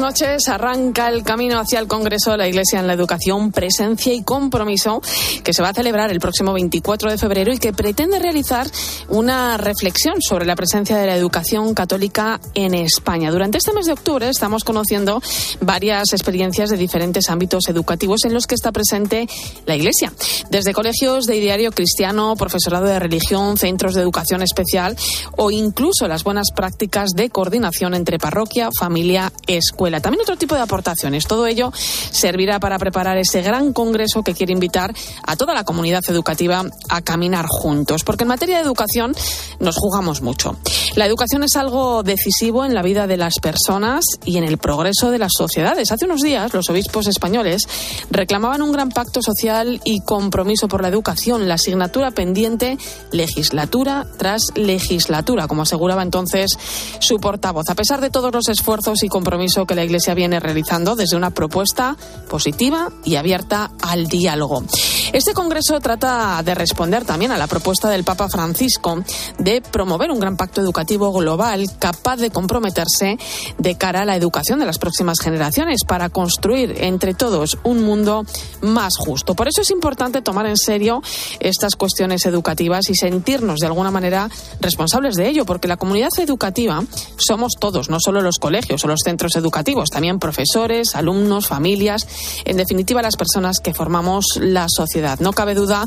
Noches. Arranca el camino hacia el Congreso de la Iglesia en la Educación, Presencia y Compromiso, que se va a celebrar el próximo 24 de febrero y que pretende realizar una reflexión sobre la presencia de la educación católica en España. Durante este mes de octubre estamos conociendo varias experiencias de diferentes ámbitos educativos en los que está presente la Iglesia. Desde colegios de ideario cristiano, profesorado de religión, centros de educación especial o incluso las buenas prácticas de coordinación entre parroquia, familia, escuela También otro tipo de aportaciones. Todo ello servirá para preparar ese gran congreso que quiere invitar a toda la comunidad educativa a caminar juntos. Porque en materia de educación nos jugamos mucho. La educación es algo decisivo en la vida de las personas y en el progreso de las sociedades. Hace unos días los obispos españoles reclamaban un gran pacto social y compromiso por la educación, la asignatura pendiente legislatura tras legislatura, como aseguraba entonces su portavoz. A pesar de todos los esfuerzos y compromisos que la Iglesia viene realizando desde una propuesta positiva y abierta al diálogo. Este Congreso trata de responder también a la propuesta del Papa Francisco de promover un gran pacto educativo global capaz de comprometerse de cara a la educación de las próximas generaciones para construir entre todos un mundo más justo. Por eso es importante tomar en serio estas cuestiones educativas y sentirnos de alguna manera responsables de ello, porque la comunidad educativa somos todos, no solo los colegios o los centros educativos, también profesores, alumnos, familias, en definitiva las personas que formamos la sociedad no cabe duda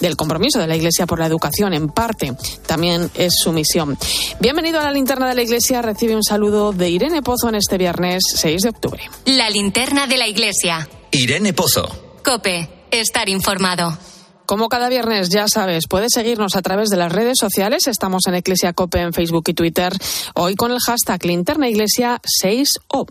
del compromiso de la Iglesia por la educación, en parte también es su misión. Bienvenido a la linterna de la Iglesia. Recibe un saludo de Irene Pozo en este viernes 6 de octubre. La linterna de la Iglesia. Irene Pozo. Cope, estar informado. Como cada viernes, ya sabes, puedes seguirnos a través de las redes sociales. Estamos en Iglesia Cope en Facebook y Twitter. Hoy con el hashtag Linterna Iglesia 6O.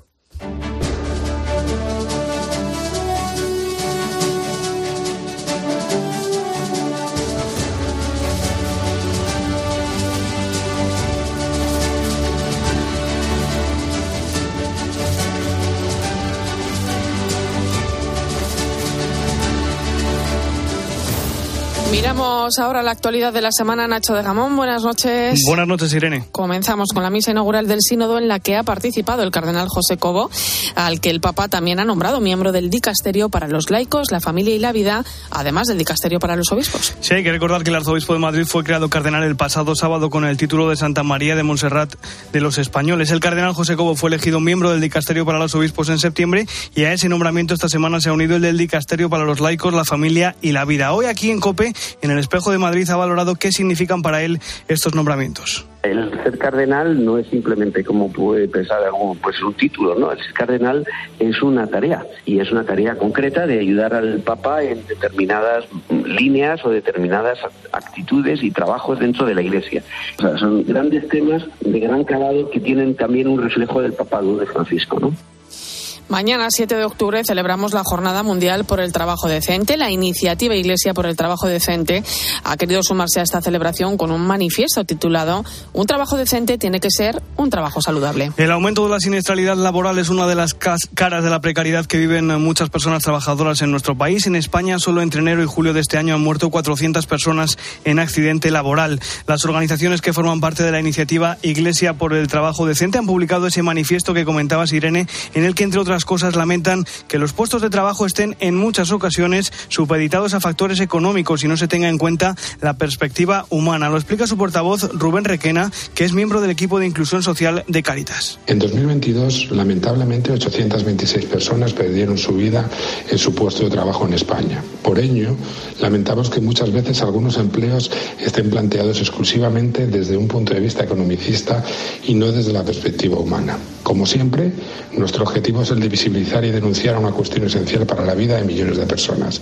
Miramos ahora la actualidad de la semana. Nacho de Gamón, buenas noches. Buenas noches, Irene. Comenzamos con la misa inaugural del Sínodo en la que ha participado el cardenal José Cobo, al que el Papa también ha nombrado miembro del Dicasterio para los laicos, la familia y la vida, además del Dicasterio para los obispos. Sí, hay que recordar que el arzobispo de Madrid fue creado cardenal el pasado sábado con el título de Santa María de Montserrat de los Españoles. El cardenal José Cobo fue elegido miembro del Dicasterio para los obispos en septiembre y a ese nombramiento esta semana se ha unido el del Dicasterio para los laicos, la familia y la vida. Hoy aquí en COPE en el Espejo de Madrid ha valorado qué significan para él estos nombramientos. El ser cardenal no es simplemente como puede pensar algún, pues un título, ¿no? El ser cardenal es una tarea y es una tarea concreta de ayudar al Papa en determinadas líneas o determinadas actitudes y trabajos dentro de la Iglesia. O sea, son grandes temas de gran calado que tienen también un reflejo del papado de Francisco, ¿no? Mañana, 7 de octubre, celebramos la Jornada Mundial por el Trabajo Decente. La iniciativa Iglesia por el Trabajo Decente ha querido sumarse a esta celebración con un manifiesto titulado Un trabajo decente tiene que ser un trabajo saludable. El aumento de la siniestralidad laboral es una de las caras de la precariedad que viven muchas personas trabajadoras en nuestro país. En España, solo entre enero y julio de este año han muerto 400 personas en accidente laboral. Las organizaciones que forman parte de la iniciativa Iglesia por el Trabajo Decente han publicado ese manifiesto que comentabas, Irene, en el que, entre otras las cosas lamentan que los puestos de trabajo estén en muchas ocasiones supeditados a factores económicos y no se tenga en cuenta la perspectiva humana. Lo explica su portavoz Rubén Requena, que es miembro del equipo de inclusión social de Caritas. En 2022, lamentablemente, 826 personas perdieron su vida en su puesto de trabajo en España. Por ello, lamentamos que muchas veces algunos empleos estén planteados exclusivamente desde un punto de vista economicista y no desde la perspectiva humana. Como siempre, nuestro objetivo es el de visibilizar y denunciar una cuestión esencial para la vida de millones de personas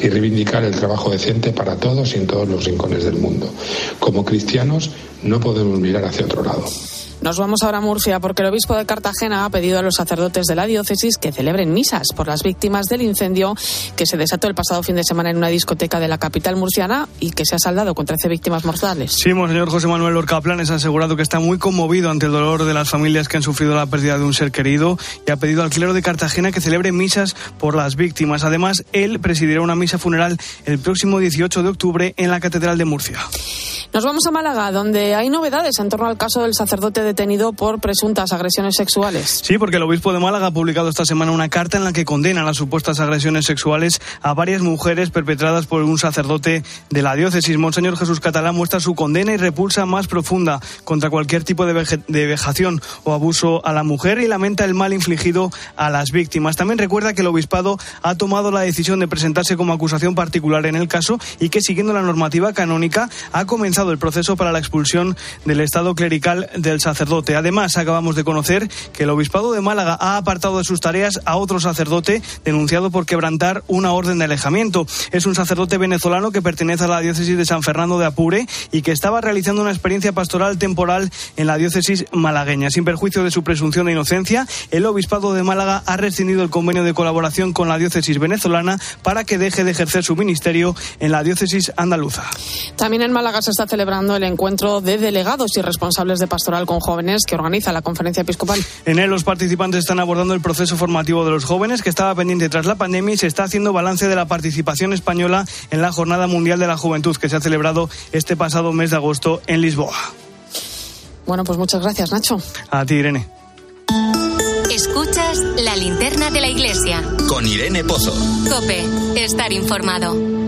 y reivindicar el trabajo decente para todos y en todos los rincones del mundo. Como cristianos no podemos mirar hacia otro lado. Nos vamos ahora a Murcia porque el obispo de Cartagena ha pedido a los sacerdotes de la diócesis que celebren misas por las víctimas del incendio que se desató el pasado fin de semana en una discoteca de la capital murciana y que se ha saldado con 13 víctimas mortales. Sí, señor José Manuel Lorca Planes ha asegurado que está muy conmovido ante el dolor de las familias que han sufrido la pérdida de un ser querido y ha pedido al clero de Cartagena que celebre misas por las víctimas. Además, él presidirá una misa funeral el próximo 18 de octubre en la Catedral de Murcia. Nos vamos a Málaga, donde hay novedades en torno al caso del sacerdote detenido por presuntas agresiones sexuales. Sí, porque el obispo de Málaga ha publicado esta semana una carta en la que condena las supuestas agresiones sexuales a varias mujeres perpetradas por un sacerdote de la diócesis. Monseñor Jesús Catalán muestra su condena y repulsa más profunda contra cualquier tipo de, de vejación o abuso a la mujer y lamenta el mal infligido a las víctimas. También recuerda que el obispado ha tomado la decisión de presentarse como acusación particular en el caso y que, siguiendo la normativa canónica, ha comenzado el proceso para la expulsión del estado clerical del sacerdote. Además, acabamos de conocer que el obispado de Málaga ha apartado de sus tareas a otro sacerdote denunciado por quebrantar una orden de alejamiento. Es un sacerdote venezolano que pertenece a la diócesis de San Fernando de Apure y que estaba realizando una experiencia pastoral temporal en la diócesis malagueña. Sin perjuicio de su presunción de inocencia, el obispado de Málaga ha rescindido el convenio de colaboración con la diócesis venezolana para que deje de ejercer su ministerio en la diócesis andaluza. También en Málaga se está celebrando el encuentro de delegados y responsables de pastoral con que organiza la conferencia episcopal. En él los participantes están abordando el proceso formativo de los jóvenes que estaba pendiente tras la pandemia y se está haciendo balance de la participación española en la Jornada Mundial de la Juventud que se ha celebrado este pasado mes de agosto en Lisboa. Bueno, pues muchas gracias, Nacho. A ti, Irene. Escuchas la linterna de la iglesia. Con Irene Pozo. Cope, estar informado.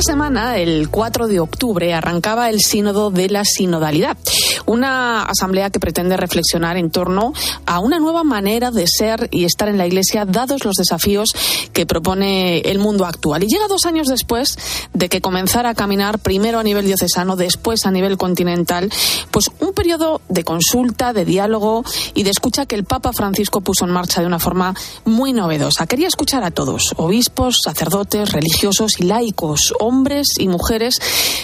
Esta semana, el 4 de octubre, arrancaba el Sínodo de la Sinodalidad, una asamblea que pretende reflexionar en torno a una nueva manera de ser y estar en la Iglesia, dados los desafíos que propone el mundo actual. Y llega dos años después de que comenzara a caminar primero a nivel diocesano, después a nivel continental, pues un periodo de consulta, de diálogo y de escucha que el Papa Francisco puso en marcha de una forma muy novedosa. Quería escuchar a todos, obispos, sacerdotes, religiosos y laicos hombres y mujeres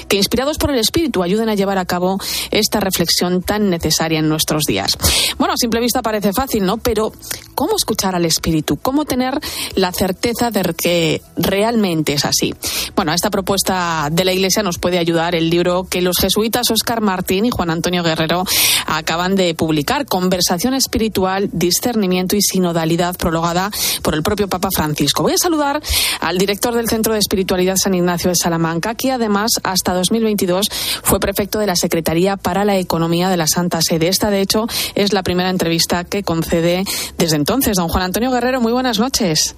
que, inspirados por el Espíritu, ayuden a llevar a cabo esta reflexión tan necesaria en nuestros días. Bueno, a simple vista parece fácil, ¿no? Pero, ¿cómo escuchar al Espíritu? ¿Cómo tener la certeza de que realmente es así? Bueno, a esta propuesta de la Iglesia nos puede ayudar el libro que los jesuitas Oscar Martín y Juan Antonio Guerrero acaban de publicar, Conversación Espiritual, Discernimiento y Sinodalidad, prologada por el propio Papa Francisco. Voy a saludar al director del Centro de Espiritualidad San Ignacio de Salamanca, que además hasta 2022 fue prefecto de la Secretaría para la Economía de la Santa Sede. Esta, de hecho, es la primera entrevista que concede desde entonces. Don Juan Antonio Guerrero, muy buenas noches.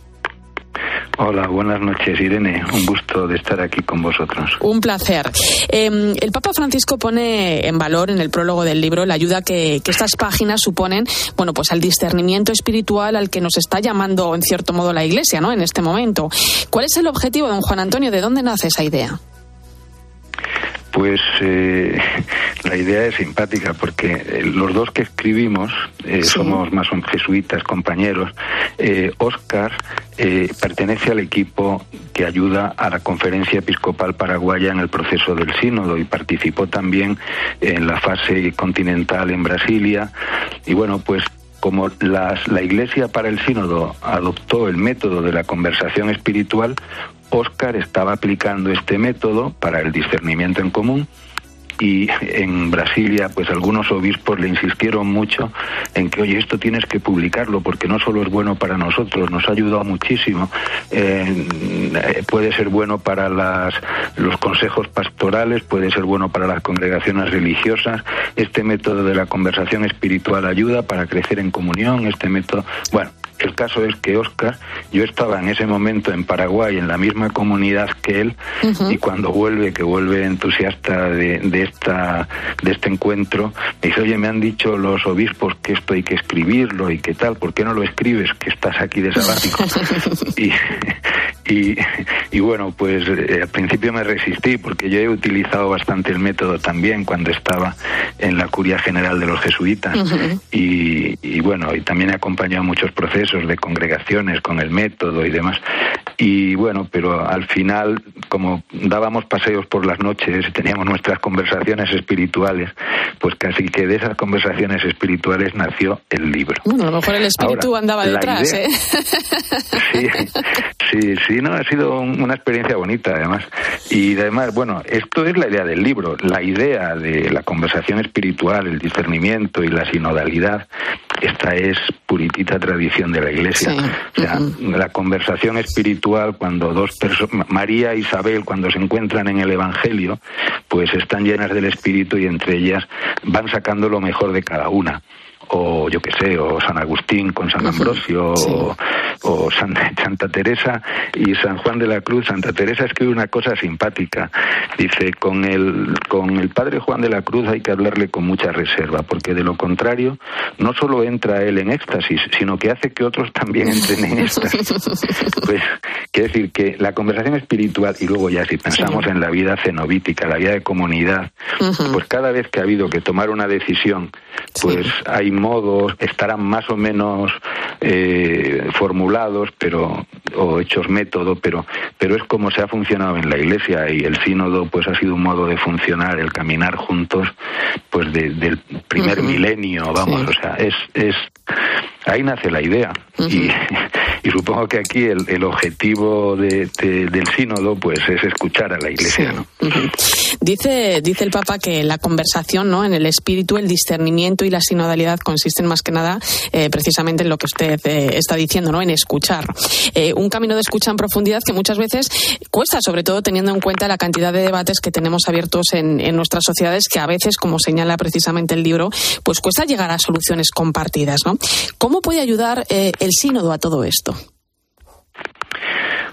Hola, buenas noches, Irene. Un gusto de estar aquí con vosotros. Un placer. Em, el Papa Francisco pone en valor en el prólogo del libro la ayuda que, que, estas páginas suponen, bueno, pues al discernimiento espiritual al que nos está llamando en cierto modo la Iglesia, ¿no? En este momento. ¿Cuál es el objetivo, don Juan Antonio? ¿De dónde nace esa idea? Pues eh, la idea es simpática porque eh, los dos que escribimos eh, somos más son jesuitas, compañeros. Oscar pertenece al equipo que ayuda a la Conferencia Episcopal Paraguaya en el proceso del sínodo y participó también en la fase continental en Brasilia. Y bueno, pues como la Iglesia para el Sínodo adoptó el método de la conversación espiritual, Oscar estaba aplicando este método para el discernimiento en común y en Brasilia pues algunos obispos le insistieron mucho en que oye esto tienes que publicarlo porque no solo es bueno para nosotros nos ha ayudado muchísimo eh, puede ser bueno para las, los consejos pastorales puede ser bueno para las congregaciones religiosas. Este método de la conversación espiritual ayuda para crecer en comunión este método bueno caso es que Oscar, yo estaba en ese momento en Paraguay, en la misma comunidad que él, y cuando vuelve, que vuelve entusiasta de, de, esta, de este encuentro, me dice, oye, me han dicho los obispos que esto hay que escribirlo y qué tal, ¿por qué no lo escribes? Que estás aquí de sabático. y, y, y, bueno, pues eh, al principio me resistí porque yo he utilizado bastante el método también cuando estaba en la curia general de los jesuitas y, y, bueno, y también he acompañado muchos procesos de congregaciones con el método y demás. Y bueno, pero al final, como dábamos paseos por las noches y teníamos nuestras conversaciones espirituales, pues casi que de esas conversaciones espirituales nació el libro. Bueno, a lo mejor el espíritu Ahora, andaba detrás, idea, ¿eh? Sí, sí, sí, no, ha sido un, una experiencia bonita además. Y además, bueno, esto es la idea del libro, la idea de la conversación espiritual, el discernimiento y la sinodalidad, esta es puritita tradición de la Iglesia. Sí. O sea, la conversación espiritual cuando dos personas, María e Isabel, cuando se encuentran en el Evangelio, pues están llenas del Espíritu y entre ellas van sacando lo mejor de cada una o yo qué sé, o San Agustín con San Ambrosio, Sí. o, o Santa, Santa Teresa y San Juan de la Cruz. Santa Teresa escribe una cosa simpática. Dice, con el, con el padre Juan de la Cruz hay que hablarle con mucha reserva, porque de lo contrario, no solo entra él en éxtasis, sino que hace que otros también entren en éxtasis. Pues, quiere decir que la conversación espiritual, y luego ya si pensamos en la vida cenobítica, la vida de comunidad, pues cada vez que ha habido que tomar una decisión, pues hay modos, estarán más o menos eh, formulados, pero o hechos método, pero pero es como se ha funcionado en la Iglesia y el sínodo pues ha sido un modo de funcionar, el caminar juntos, pues de- del primer milenio, vamos, Sí. o sea, es es ahí nace la idea y, y supongo que aquí el, el objetivo de- de- del sínodo pues es escuchar a la Iglesia, ¿no? Dice, dice el Papa que la conversación ¿no? en el espíritu, el discernimiento y la sinodalidad consisten más que nada eh, precisamente en lo que usted eh, está diciendo, ¿no? en escuchar. Eh, un camino de escucha en profundidad que muchas veces cuesta, sobre todo teniendo en cuenta la cantidad de debates que tenemos abiertos en, en nuestras sociedades, que a veces, como señala precisamente el libro, pues cuesta llegar a soluciones compartidas. ¿no? ¿Cómo puede ayudar eh, el sínodo a todo esto?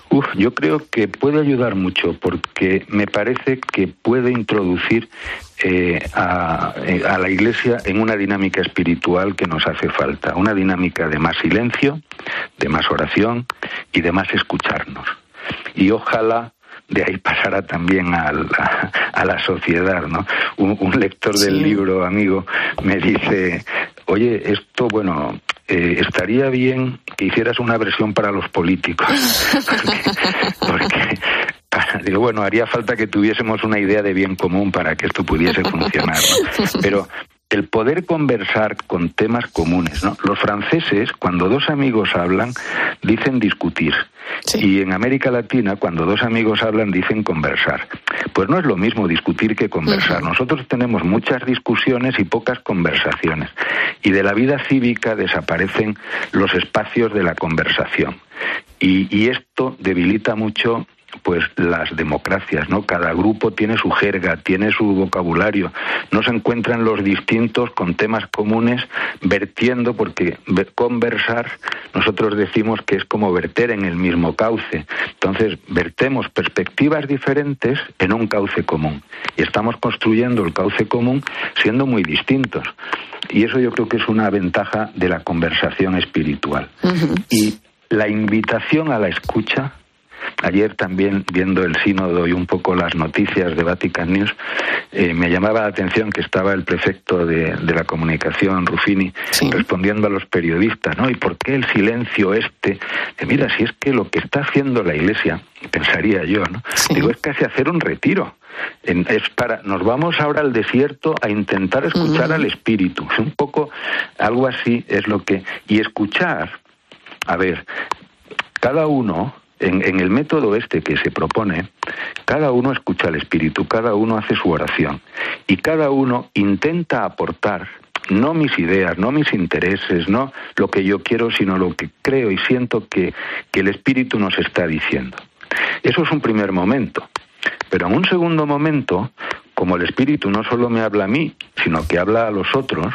Uf, yo creo que puede ayudar mucho porque me parece que puede introducir eh, a, eh, a la Iglesia en una dinámica espiritual que nos hace falta, una dinámica de más silencio, de más oración y de más escucharnos. Y ojalá de ahí pasara también al- a, a la sociedad, ¿no? Un, un lector del Sí. libro, amigo, me dice, oye, esto, bueno, eh, estaría bien que hicieras una versión para los políticos. porque, porque, digo, bueno, haría falta que tuviésemos una idea de bien común para que esto pudiese funcionar. ¿no? Pero el poder conversar con temas comunes, ¿no? Los franceses, cuando dos amigos hablan, dicen discutir. Sí. Y en América Latina, cuando dos amigos hablan, dicen conversar. Pues no es lo mismo discutir que conversar. Nosotros tenemos muchas discusiones y pocas conversaciones. Y de la vida cívica desaparecen los espacios de la conversación. Y, y esto debilita mucho pues las democracias, ¿no? Cada grupo tiene su jerga, tiene su vocabulario, no se encuentran los distintos con temas comunes vertiendo, porque ve- conversar nosotros decimos que es como verter en el mismo cauce. Entonces, vertemos perspectivas diferentes en un cauce común y estamos construyendo el cauce común siendo muy distintos. Y eso yo creo que es una ventaja de la conversación espiritual. Y la invitación a la escucha Ayer también, viendo el sínodo y un poco las noticias de Vatican News, eh, me llamaba la atención que estaba el prefecto de, de la comunicación, Ruffini, Sí. respondiendo a los periodistas, ¿no? ¿Y por qué el silencio este? De, mira, si es que lo que está haciendo la Iglesia, pensaría yo, ¿no? Sí. Digo, es casi hacer un retiro. En- es para, nos vamos ahora al desierto a intentar escuchar al Espíritu. Un poco, algo así es lo que... Y escuchar, a ver, cada uno, en, el método este que se propone, cada uno escucha al Espíritu, cada uno hace su oración y cada uno intenta aportar no mis ideas, no mis intereses, no lo que yo quiero, sino lo que creo y siento que, que el Espíritu nos está diciendo. Eso es un primer momento. Pero en un segundo momento, como el Espíritu no solo me habla a mí, sino que habla a los otros,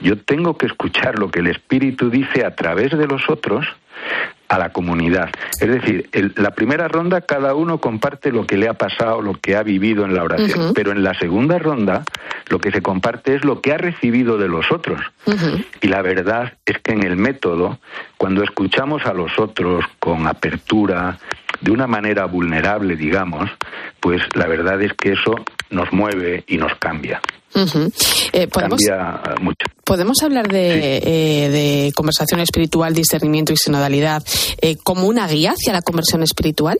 Yo tengo que escuchar lo que el Espíritu dice a través de los otros a la comunidad. Es decir, la primera ronda cada uno comparte lo que le ha pasado, lo que ha vivido en la oración, pero en la segunda ronda lo que se comparte es lo que ha recibido de los otros. Y la verdad es que en el método, cuando escuchamos a los otros con apertura, de una manera vulnerable, digamos, pues la verdad es que eso nos mueve y nos cambia. Eh, ¿podemos, ¿Podemos hablar de, eh, de, conversación espiritual, discernimiento y sinodalidad eh, como una guía hacia la conversión espiritual?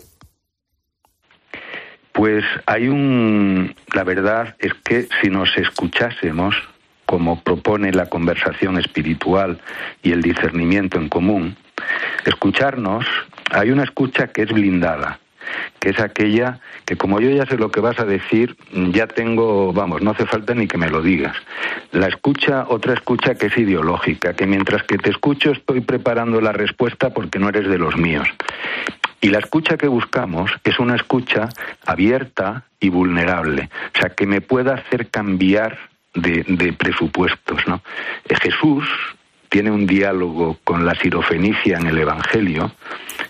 Pues hay un. La verdad es que si nos escuchásemos, como propone la conversación espiritual y el discernimiento en común, escucharnos, hay una escucha que es blindada que es aquella que como yo ya sé lo que vas a decir, ya tengo, vamos, no hace falta ni que me lo digas. La escucha, otra escucha que es ideológica, que mientras que te escucho estoy preparando la respuesta porque no eres de los míos. Y la escucha que buscamos es una escucha abierta y vulnerable, o sea, que me pueda hacer cambiar de, de presupuestos, ¿no? Jesús tiene un diálogo con la sirofenicia en el Evangelio,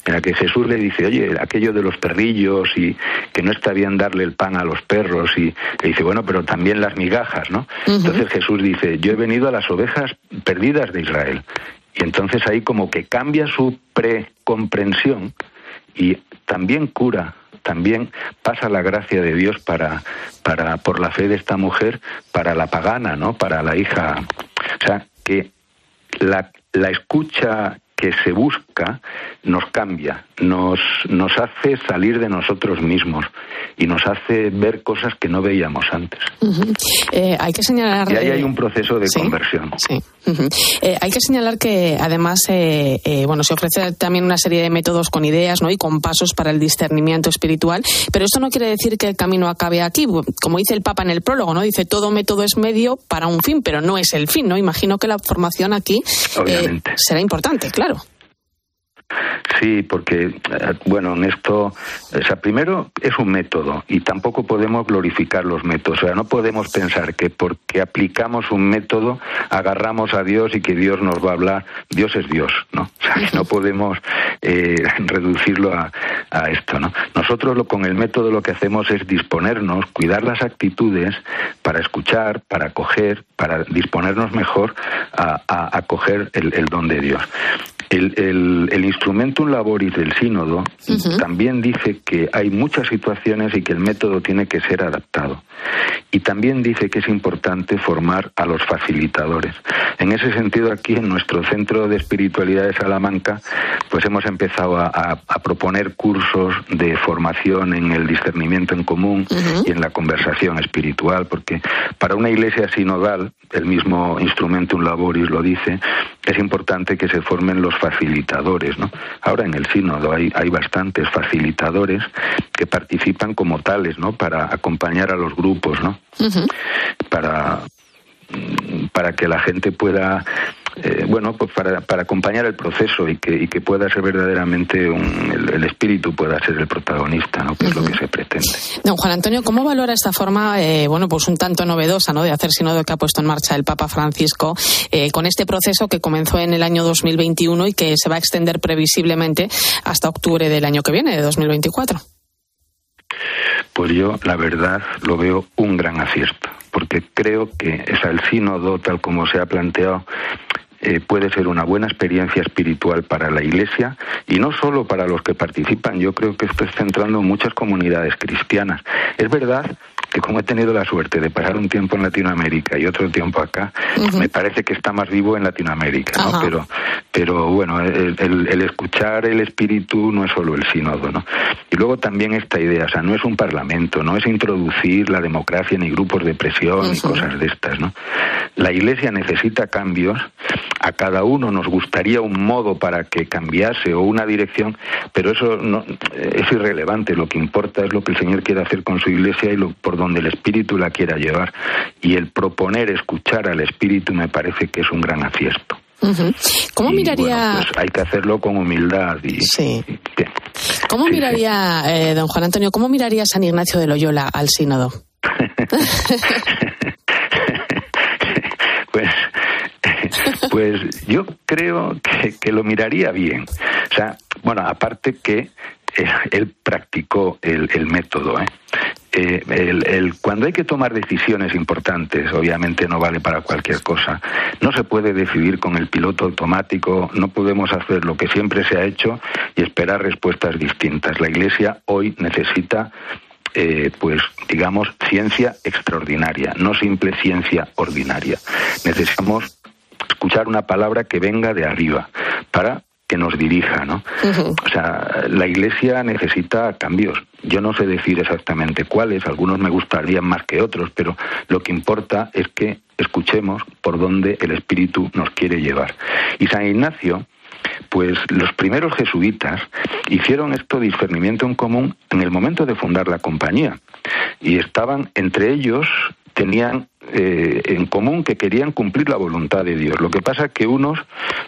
en la que Jesús le dice, oye, aquello de los perrillos y que no está bien darle el pan a los perros, y le dice, bueno, pero también las migajas, ¿no? Entonces Jesús dice, yo he venido a las ovejas perdidas de Israel. Y entonces ahí como que cambia su precomprensión y también cura también pasa la gracia de Dios para, para, por la fe de esta mujer, para la pagana, ¿no? Para la hija. O sea, que la, la escucha que se busca nos cambia, nos, nos hace salir de nosotros mismos y nos hace ver cosas que no veíamos antes. Eh, hay que señalar. Y ahí hay un proceso de conversión. Sí. Eh, hay que señalar que además eh, bueno se ofrece también una serie de métodos con ideas ¿no? y con pasos para el discernimiento espiritual, pero esto no quiere decir que el camino acabe aquí. Como dice el Papa en el prólogo, ¿no? dice todo método es medio para un fin, pero no es el fin. ¿no? Imagino que la formación aquí será importante, claro. Sí, porque, eh, bueno, en esto, o sea, primero es un método y tampoco podemos glorificar los métodos. O sea, no podemos pensar que porque aplicamos un método agarramos a Dios y que Dios nos va a hablar. Dios es Dios, ¿no? O sea, no podemos eh, reducirlo a, esto, ¿no? Nosotros lo, con el método lo que hacemos es disponernos, cuidar las actitudes para escuchar, para acoger, para disponernos mejor a, acoger el, el don de Dios. El, el, el instrumentum laboris del sínodo también dice que hay muchas situaciones y que el método tiene que ser adaptado. Y también dice que es importante formar a los facilitadores. En ese sentido, aquí en nuestro centro de espiritualidad de Salamanca, pues hemos empezado a, proponer cursos de formación en el discernimiento en común y en la conversación espiritual, porque para una iglesia sinodal, el mismo instrumentum laboris lo dice, es importante que se formen los facilitadores. ¿no? Ahora en el sínodo hay, hay bastantes facilitadores que participan como tales ¿no? para acompañar a los grupos, ¿no? para, para que la gente pueda eh, bueno, pues para, para, acompañar el proceso y que, y que pueda ser verdaderamente el, espíritu pueda ser el protagonista, ¿no? Que es lo que se pretende. Don Juan Antonio, ¿cómo valora esta forma, eh, bueno, pues un tanto novedosa, ¿no? De hacer sínodo que ha puesto en marcha el Papa Francisco eh, con este proceso que comenzó en el año 2021 y que se va a extender previsiblemente hasta octubre del año que viene, de 2024? Pues yo, la verdad, lo veo un gran acierto, porque creo que es el sínodo, tal como se ha planteado, eh, puede ser una buena experiencia espiritual para la Iglesia y no solo para los que participan. Yo creo que esto está centrando en muchas comunidades cristianas. Es verdad que como he tenido la suerte de pasar un tiempo en Latinoamérica y otro tiempo acá, me parece que está más vivo en Latinoamérica, ¿no? Pero, pero bueno, el, escuchar el espíritu no es solo el sínodo, ¿no? Y luego también esta idea, o sea, no es un parlamento, no es introducir la democracia ni grupos de presión ni cosas de estas, ¿no? La Iglesia necesita cambios, a cada uno nos gustaría un modo para que cambiase o una dirección, pero eso no, es irrelevante, lo que importa es lo que el Señor quiere hacer con su Iglesia y lo, por donde el espíritu la quiera llevar. Y el proponer escuchar al espíritu me parece que es un gran acierto. ¿Cómo miraría? pues hay que hacerlo con humildad y. Sí. ¿Cómo miraría, eh, don Juan Antonio, cómo miraría San Ignacio de Loyola al sínodo? pues Pues yo creo que, lo miraría bien. O sea, bueno, aparte que él practicó el, método. ¿eh? Eh, cuando hay que tomar decisiones importantes, obviamente no vale para cualquier cosa. No se puede decidir con el piloto automático, no podemos hacer lo que siempre se ha hecho y esperar respuestas distintas. La Iglesia hoy necesita eh, pues digamos, ciencia extraordinaria, no simple ciencia ordinaria. Necesitamos escuchar una palabra que venga de arriba para que nos dirija, ¿no? O sea, la Iglesia necesita cambios. Yo no sé decir exactamente cuáles, algunos me gustarían más que otros, pero lo que importa es que escuchemos por dónde el Espíritu nos quiere llevar. Y San Ignacio, pues los primeros jesuitas hicieron esto discernimiento en común en el momento de fundar la compañía y estaban entre ellos tenían eh, en común que querían cumplir la voluntad de Dios. Lo que pasa es que unos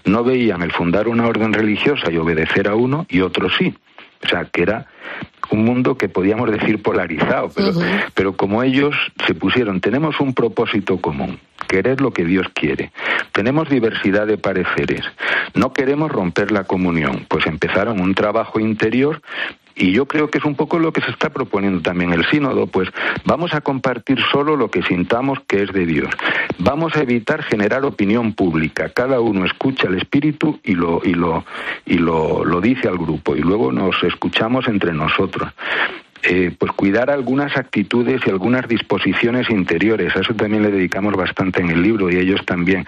no veían el fundar una orden religiosa y obedecer a uno y otros sí. O sea, que era un mundo que podíamos decir polarizado, pero, pero como ellos se pusieron, tenemos un propósito común, querer lo que Dios quiere. Tenemos diversidad de pareceres, no queremos romper la comunión, pues empezaron un trabajo interior y yo creo que es un poco lo que se está proponiendo también el sínodo, pues vamos a compartir solo lo que sintamos que es de Dios. Vamos a evitar generar opinión pública. Cada uno escucha al Espíritu y lo y lo y lo, lo dice al grupo y luego nos escuchamos entre nosotros. Eh, pues cuidar algunas actitudes y algunas disposiciones interiores. A eso también le dedicamos bastante en el libro y ellos también.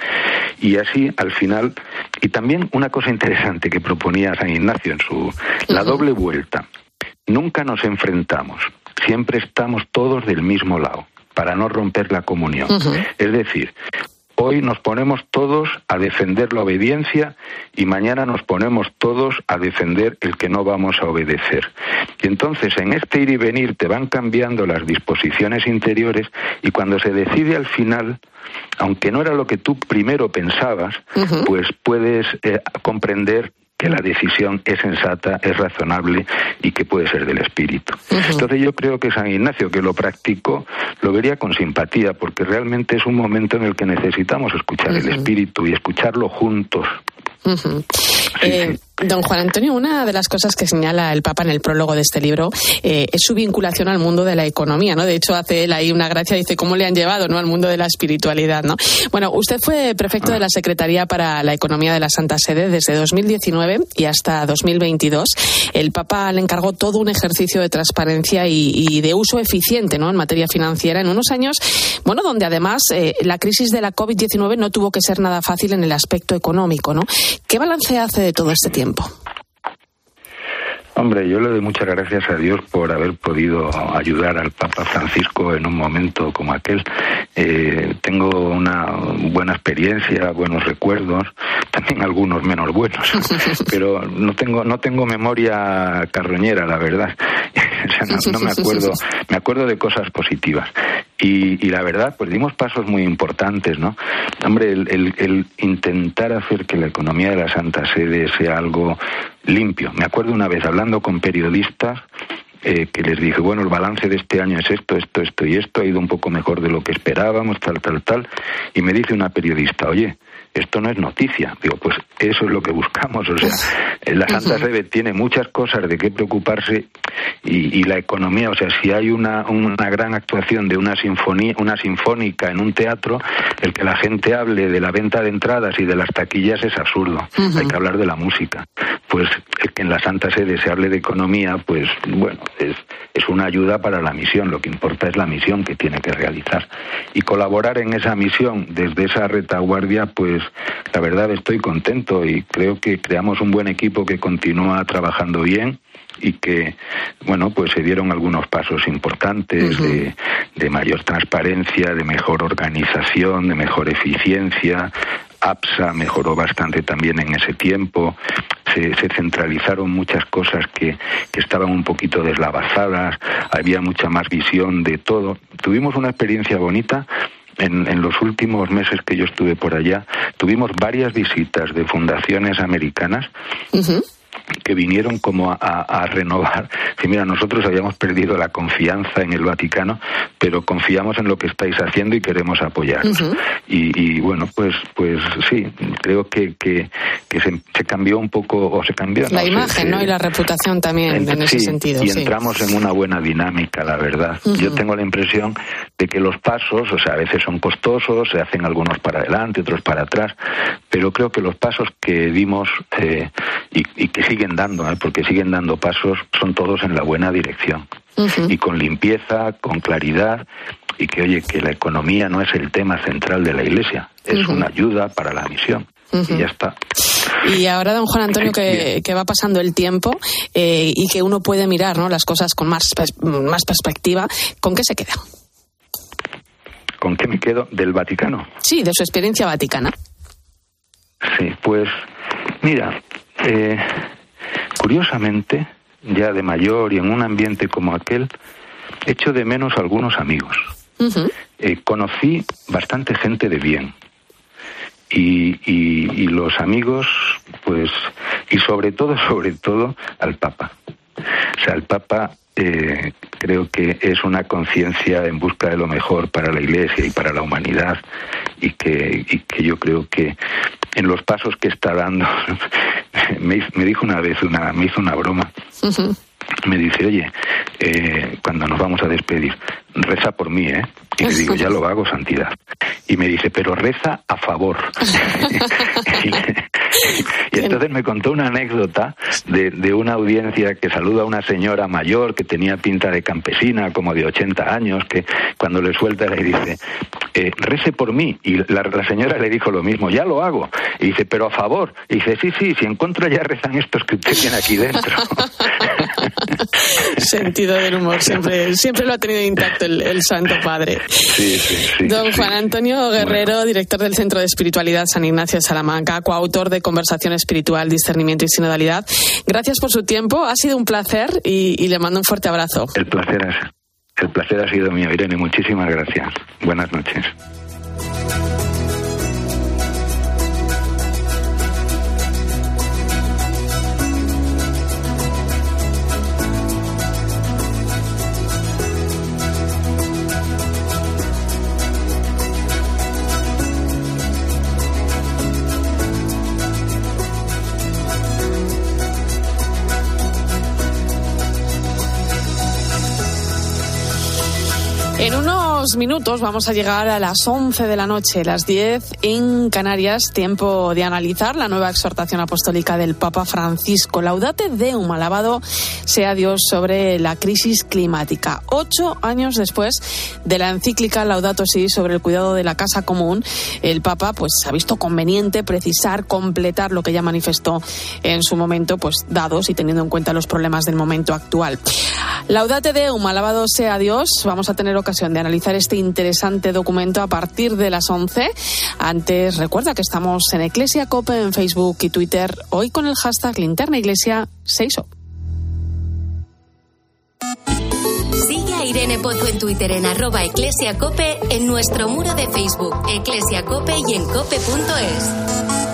Y así, al final, y también una cosa interesante que proponía San Ignacio en su la doble vuelta. Nunca nos enfrentamos, siempre estamos todos del mismo lado para no romper la comunión. Es decir, Hoy nos ponemos todos a defender la obediencia y mañana nos ponemos todos a defender el que no vamos a obedecer. Y entonces en este ir y venir te van cambiando las disposiciones interiores y cuando se decide al final, aunque no era lo que tú primero pensabas, pues puedes eh, comprender que la decisión es sensata, es razonable y que puede ser del espíritu. Entonces yo creo que San Ignacio, que lo practicó, lo vería con simpatía, porque realmente es un momento en el que necesitamos escuchar el espíritu y escucharlo juntos. Eh, don Juan Antonio, una de las cosas que señala el Papa en el prólogo de este libro eh, es su vinculación al mundo de la economía, ¿no? De hecho, hace él ahí una gracia, dice cómo le han llevado, ¿no? Al mundo de la espiritualidad, ¿no? Bueno, usted fue prefecto de la Secretaría para la Economía de la Santa Sede desde 2019 y hasta 2022. El Papa le encargó todo un ejercicio de transparencia y, de uso eficiente, ¿no? En materia financiera en unos años, bueno, donde además eh, la crisis de la COVID-19 no tuvo que ser nada fácil en el aspecto económico, ¿no? ¿Qué balance hace de todo este tiempo? tiempo. Hombre, yo le doy muchas gracias a Dios por haber podido ayudar al Papa Francisco en un momento como aquel. Eh, tengo una buena experiencia, buenos recuerdos, también algunos menos buenos, pero no tengo no tengo memoria carroñera, la verdad. no, me acuerdo, me acuerdo de cosas positivas. Y, la verdad, pues dimos pasos muy importantes, ¿no? Hombre, el, intentar hacer que la economía de la Santa Sede sea algo limpio. Me acuerdo una vez hablando con periodistas eh, que les dije, bueno, el balance de este año es esto, esto, esto y esto, ha ido un poco mejor de lo que esperábamos, tal, tal, tal. Y me dice una periodista, oye, esto no es noticia. Digo, pues eso es lo que buscamos. O sea, la Santa Sede tiene muchas cosas de qué preocuparse y, la economía, o sea, si hay una, una gran actuación de una sinfonía, una sinfónica en un teatro, el que la gente hable de la venta de entradas y de las taquillas es absurdo. Hay que hablar de la música. Pues el que en la Santa Sede se hable de economía, pues bueno, es, es una ayuda para la misión. Lo que importa es la misión que tiene que realizar. Y colaborar en esa misión desde esa retaguardia, pues la verdad estoy contento y creo que creamos un buen equipo que continúa trabajando bien y que, bueno, pues se dieron algunos pasos importantes de, de mayor transparencia, de mejor organización, de mejor eficiencia. APSA mejoró bastante también en ese tiempo. Se, se, centralizaron muchas cosas que, que, estaban un poquito deslavazadas, había mucha más visión de todo. Tuvimos una experiencia bonita en, los últimos meses que yo estuve por allá, tuvimos varias visitas de fundaciones americanas que vinieron como a, renovar. Que mira, nosotros habíamos perdido la confianza en el Vaticano, pero confiamos en lo que estáis haciendo y queremos apoyar. y, bueno, pues, pues sí, creo que, que, se, cambió un poco, o se cambió. La imagen, ¿no? Y la reputación también en, ese sentido. Y entramos en una buena dinámica, la verdad. Yo tengo la impresión de que los pasos, o sea, a veces son costosos, se hacen algunos para adelante, otros para atrás, pero creo que los pasos que dimos eh, y, que siguen dando, ¿eh? porque siguen dando pasos, son todos en la buena dirección. Y con limpieza, con claridad, y que, oye, que la economía no es el tema central de la Iglesia, es una ayuda para la misión. Y ya está. Y ahora, don Juan Antonio, que, va pasando el tiempo eh, y que uno puede mirar ¿no? las cosas con más, más perspectiva, ¿con qué se queda? ¿Con qué me quedo? ¿Del Vaticano? Sí, de su experiencia vaticana. Sí, pues mira, eh, curiosamente, ya de mayor y en un ambiente como aquel, echo de menos algunos amigos. Eh, conocí bastante gente de bien. Y, y, los amigos, pues, y sobre todo, sobre todo, al Papa. O sea, el Papa eh, creo que es una conciencia en busca de lo mejor para la Iglesia y para la humanidad y que, y que yo creo que en los pasos que está dando. Me, dijo una vez una me hizo una broma me dice oye eh, cuando nos vamos a despedir reza por mí eh y le digo ya lo hago santidad y me dice pero reza a favor y entonces me contó una anécdota de, de, una audiencia que saluda a una señora mayor que tenía pinta de campesina, como de 80 años, que cuando le suelta le dice, eh, por mí. Y la, señora le dijo lo mismo, ya lo hago. Y dice, pero a favor. Y dice, sí, sí, si en contra ya rezan estos que usted tiene aquí dentro. Sentido del humor, siempre, siempre lo ha tenido intacto el, Santo Padre. Sí, sí, sí, Don Juan Antonio Guerrero, director del Centro de Espiritualidad San Ignacio de Salamanca, coautor de Conversación Espiritual, Discernimiento y Sinodalidad. Gracias por su tiempo, ha sido un placer y, y le mando un fuerte abrazo. El placer es el placer ha sido mío, Irene. Muchísimas gracias. Buenas noches. Minutos vamos a llegar a las 11 de la noche, las 10 en Canarias, tiempo de analizar la nueva exhortación apostólica del Papa Francisco. Laudate Deum, alabado sea Dios sobre la crisis climática. Ocho años después de la encíclica Laudato Si sobre el cuidado de la casa común, el Papa pues ha visto conveniente precisar, completar lo que ya manifestó en su momento, pues dados y teniendo en cuenta los problemas del momento actual. Laudate Deum, alabado sea Dios. Vamos a tener ocasión de analizar este interesante documento a partir de las 11. Antes, recuerda que estamos en Eclesia Cope en Facebook y Twitter, hoy con el hashtag Linterna Iglesia 6 Sigue a Irene Pozo en Twitter en arroba eclesiacope, en nuestro muro de Facebook, Eclesia Cope y en cope.es.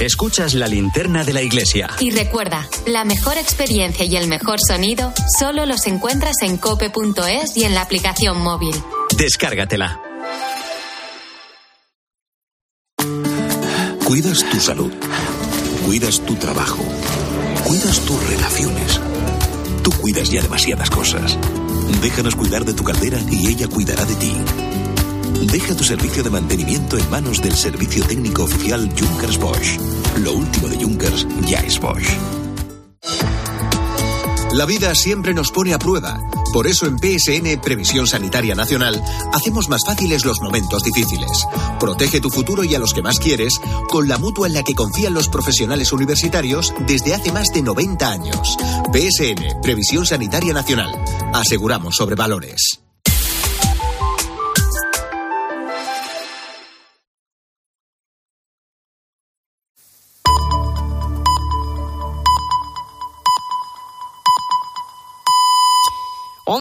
Escuchas la linterna de la iglesia. Y recuerda, la mejor experiencia y el mejor sonido solo los encuentras en cope.es y en la aplicación móvil. Descárgatela. Cuidas tu salud. Cuidas tu trabajo. Cuidas tus relaciones. Tú cuidas ya demasiadas cosas. Déjanos cuidar de tu caldera y ella cuidará de ti. Deja tu servicio de mantenimiento en manos del servicio técnico oficial Junkers Bosch. Lo último de Junkers ya es Bosch. La vida siempre nos pone a prueba. Por eso en PSN Previsión Sanitaria Nacional hacemos más fáciles los momentos difíciles. Protege tu futuro y a los que más quieres con la mutua en la que confían los profesionales universitarios desde hace más de 90 años. PSN Previsión Sanitaria Nacional. Aseguramos sobre valores.